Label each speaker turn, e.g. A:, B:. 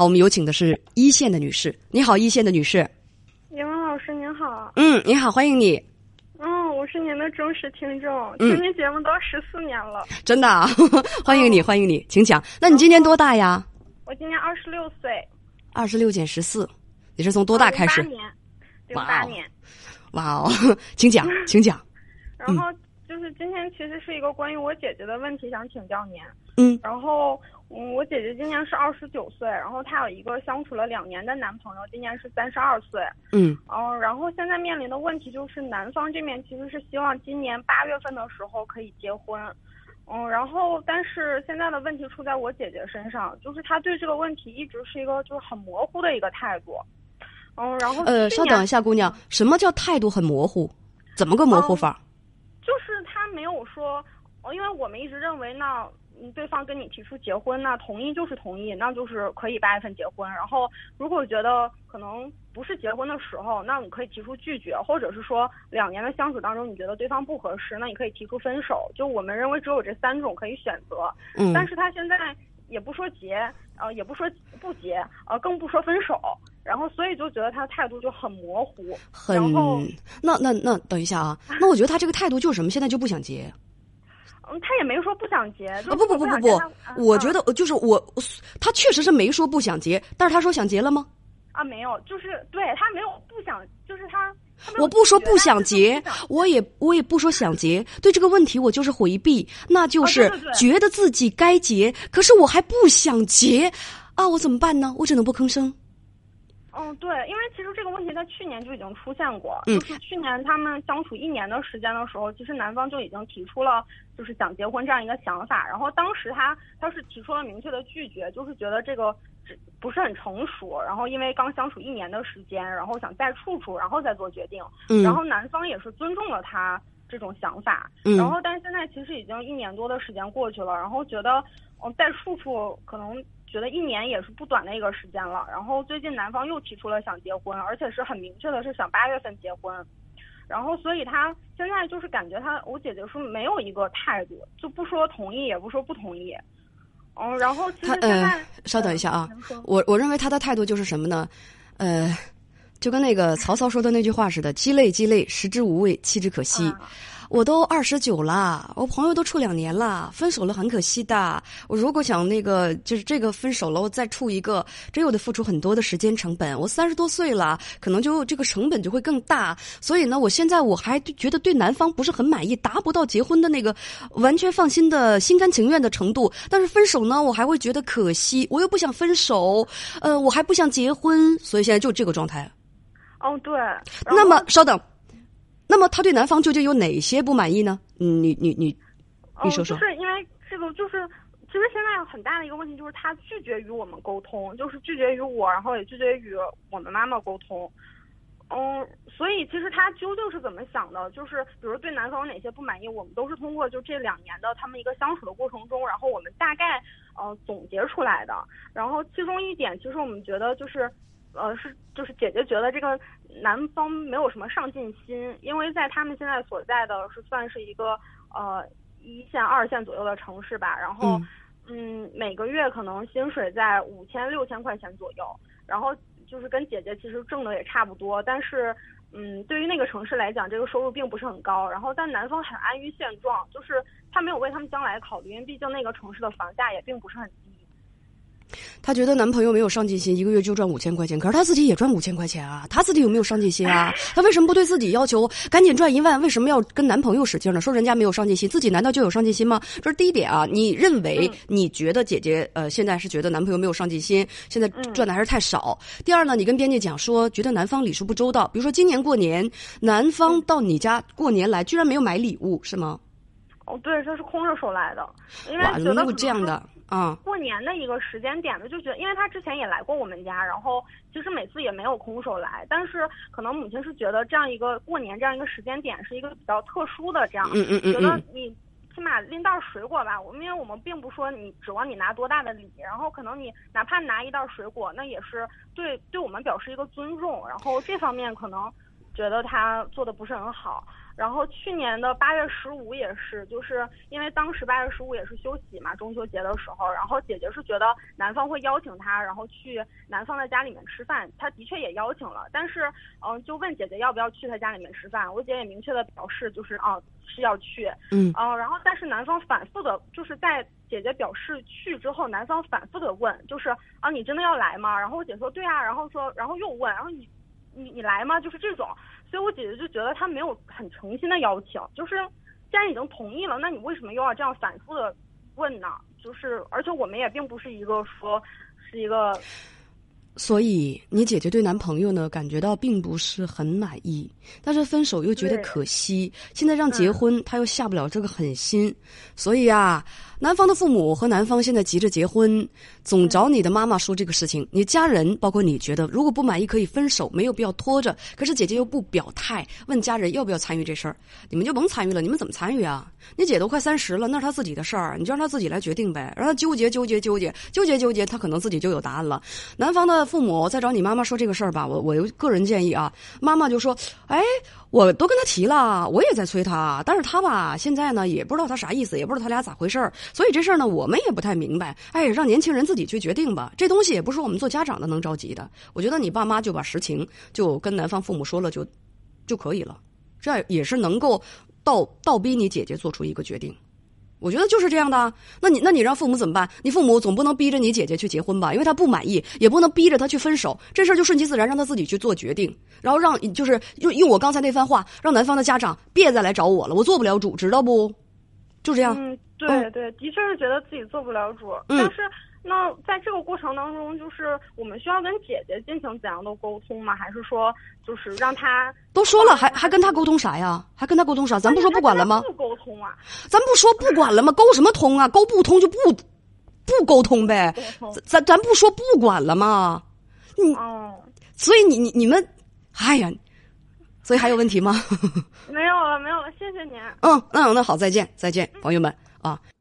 A: 好，我们有请的是一线的女士。你好，一线的女士。
B: 叶文老师您好。
A: 嗯，你好，欢迎你。
B: 嗯，我是您的忠实听众，
A: 嗯
B: 听您节目都十四年了。
A: 真的、啊，欢迎你，欢迎你，请讲。那你今年多大呀？
B: 我今年二十六岁。
A: 二十六减十四，你是从多大开始
B: 08？年，零八年。
A: 哇哦，请讲，请讲。
B: 然后就是今天其实是一个关于我姐姐的问题，想请教您。
A: 嗯
B: 然后，嗯，我姐姐今年是二十九岁，然后她有一个相处了两年的男朋友，今年是三十二岁。
A: 嗯
B: 嗯，然后现在面临的问题就是男方这边其实是希望今年八月份的时候可以结婚，嗯，然后但是现在的问题出在我姐姐身上，就是她对这个问题一直是一个就是很模糊的一个态度，嗯，然后
A: 呃，稍等一下，姑娘，什么叫态度很模糊？怎么个模糊法？
B: 没有说，呃因为我们一直认为那。嗯，对方跟你提出结婚，那同意就是同意，那就是可以八月份结婚。然后，如果觉得可能不是结婚的时候，那你可以提出拒绝，或者是说两年的相处当中，你觉得对方不合适，那你可以提出分手。就我们认为只有这三种可以选择。
A: 嗯
B: 但是他现在也不说结，呃，也不说不结，呃，更不说分手。然后，所以就觉得他的态度就很模糊。
A: 很那那那，等一下啊，那我觉得他这个态度就是什么？现在就不想结
B: 嗯，他也没说不想结。
A: 啊！
B: 就是
A: 不不不不不我觉得呃就是我，他确实是没说不想结，但是他说想结了吗？
B: 啊，没有，就是对他没有不想，就是他。他
A: 我不说不想结我也我也不说想结。对这个问题，我就是回避，那就是觉得自己该结，可是我还不想结啊，我怎么办呢？我只能不吭声。
B: 嗯，对，因为其实这个问题在去年就已经出现过，
A: 嗯
B: 就是去年他们相处一年的时间的时候，其实男方就已经提出了就是想结婚这样一个想法，然后当时他他是提出了明确的拒绝，就是觉得这个只不是很成熟，然后因为刚相处一年的时间，然后想再处处，然后再做决定，
A: 嗯，
B: 然后男方也是尊重了他这种想法，
A: 嗯。
B: 然后但是现在其实已经一年多的时间过去了，然后觉得嗯再处处可能觉得一年也是不短的一个时间了，然后最近男方又提出了想结婚，而且是很明确的是想八月份结婚。然后，所以他现在就是感觉他，我姐姐说没有一个态度，就不说同意，也不说不同意。嗯，然后其实
A: 他
B: 现在、
A: 呃，稍等一下啊我我认为他的态度就是什么呢？呃，就跟那个曹操说的那句话似的：“鸡肋鸡肋，食之无味，弃之可惜。
B: 啊
A: 我都二十九了，我朋友都处两年了，分手了很可惜的。我如果想那个就是这个分手了，我再处一个，这又得付出很多的时间成本。我三十多岁了，可能就这个成本就会更大。所以呢，我现在我还觉得对男方不是很满意，达不到结婚的那个完全放心的心甘情愿的程度。但是分手呢，我还会觉得可惜，我又不想分手，呃，我还不想结婚，所以现在就这个状态。
B: 哦，对。
A: 那么稍等，那么他对男方究竟有哪些不满意呢？嗯你你你，你说说
B: 嗯，就是因为这个，就是其实现在很大的一个问题就是他拒绝与我们沟通，就是拒绝与我，然后也拒绝与我们妈妈沟通。嗯，所以其实他究竟是怎么想的？就是比如对男方有哪些不满意，我们都是通过就这两年的他们一个相处的过程中，然后我们大概呃总结出来的。然后其中一点，其实我们觉得就是。呃，是就是姐姐觉得这个男方没有什么上进心，因为在他们现在所在的是算是一个呃一线、二线左右的城市吧，然后嗯每个月可能薪水在五千、六千块钱左右，然后就是跟姐姐其实挣的也差不多，但是嗯对于那个城市来讲，这个收入并不是很高，然后但男方很安于现状，就是他没有为他们将来考虑，因为毕竟那个城市的房价也并不是很低。
A: 她觉得男朋友没有上进心，一个月就赚五千块钱，可是她自己也赚五千块钱啊，她自己有没有上进心啊？她为什么不对自己要求赶紧赚一万？为什么要跟男朋友使劲呢？说人家没有上进心，自己难道就有上进心吗？这是第一点啊。你认为
B: 嗯
A: 你觉得姐姐呃现在是觉得男朋友没有上进心，现在
B: 嗯
A: 赚的还是太少。第二呢，你跟编辑讲说觉得男方礼数不周到，比如说今年过年，男方到你家过年来，居然没有买礼物，是吗？
B: 哦，对，这是空着手来的，因为觉得
A: 这样的啊？
B: 过年的一个时间点的，就觉得，因为他之前也来过我们家，然后其实每次也没有空手来，但是可能母亲是觉得这样一个过年这样一个时间点是一个比较特殊的这样，
A: 嗯嗯嗯
B: 觉得
A: 嗯，
B: 你起码拎袋水果吧，我因为我们并不说你指望你拿多大的礼，然后可能你哪怕拿一袋水果，那也是对对我们表示一个尊重，然后这方面可能。觉得他做的不是很好。然后去年的八月十五也是，就是因为当时八月十五也是休息嘛，中秋节的时候，然后姐姐是觉得男方会邀请她，然后去男方的家里面吃饭，她的确也邀请了，但是嗯，就问姐姐要不要去他家里面吃饭，我姐也明确的表示就是啊是要去，
A: 嗯
B: 嗯，然后但是男方反复的，就是在姐姐表示去之后，男方反复的问，就是啊你真的要来吗？然后我姐说对啊，然后说然后又问，然后你你你来吗？就是这种。所以我姐姐就觉得他没有很诚心的邀请，就是既然已经同意了，那你为什么又要这样反复的问呢？就是而且我们也并不是一个说是一个，
A: 所以你姐姐对男朋友呢感觉到并不是很满意，但是分手又觉得可惜，现在让结婚他又下不了这个狠心，所以啊，男方的父母和男方现在急着结婚，总找你的妈妈说这个事情。你家人包括你觉得如果不满意可以分手，没有必要拖着。可是姐姐又不表态，问家人要不要参与这事儿，你们就甭参与了。你们怎么参与啊？你姐都快三十了，那是她自己的事儿，你就让她自己来决定呗，让她纠结纠结纠结纠结纠结，她可能自己就有答案了。男方的父母再找你妈妈说这个事儿吧，我我个人建议啊，妈妈就说，哎。我都跟他提了，我也在催他，但是他吧，现在呢也不知道他啥意思，也不知道他俩咋回事儿，所以这事儿呢我们也不太明白。哎，让年轻人自己去决定吧，这东西也不是我们做家长的能着急的。我觉得你爸妈就把实情就跟男方父母说了就就可以了，这也是能够倒倒逼你姐姐做出一个决定。我觉得就是这样的，那你那你让父母怎么办？你父母总不能逼着你姐姐去结婚吧？因为她不满意，也不能逼着她去分手。这事儿就顺其自然，让她自己去做决定，然后让就是用用我刚才那番话，让男方的家长别再来找我了，我做不了主，知道不？就这样。
B: 嗯，对对，的确是觉得自己做不了主，
A: 嗯、
B: 但是那在这个过程当中，就是我们需要跟姐姐进行怎样的沟通吗？还是说就是让她
A: 都说了，还还跟她沟通啥呀？还跟她沟通啥？咱不说不管了吗？
B: 不沟通啊？
A: 咱不说不管了吗？沟什么通啊？沟不通就不不沟通呗。咱咱不说不管了吗？你
B: 哦，
A: 所以你你你们，哎呀，所以还有问题吗？
B: 没有了，没有了，谢谢您。
A: 嗯，那那好，再见，再见，朋友们啊。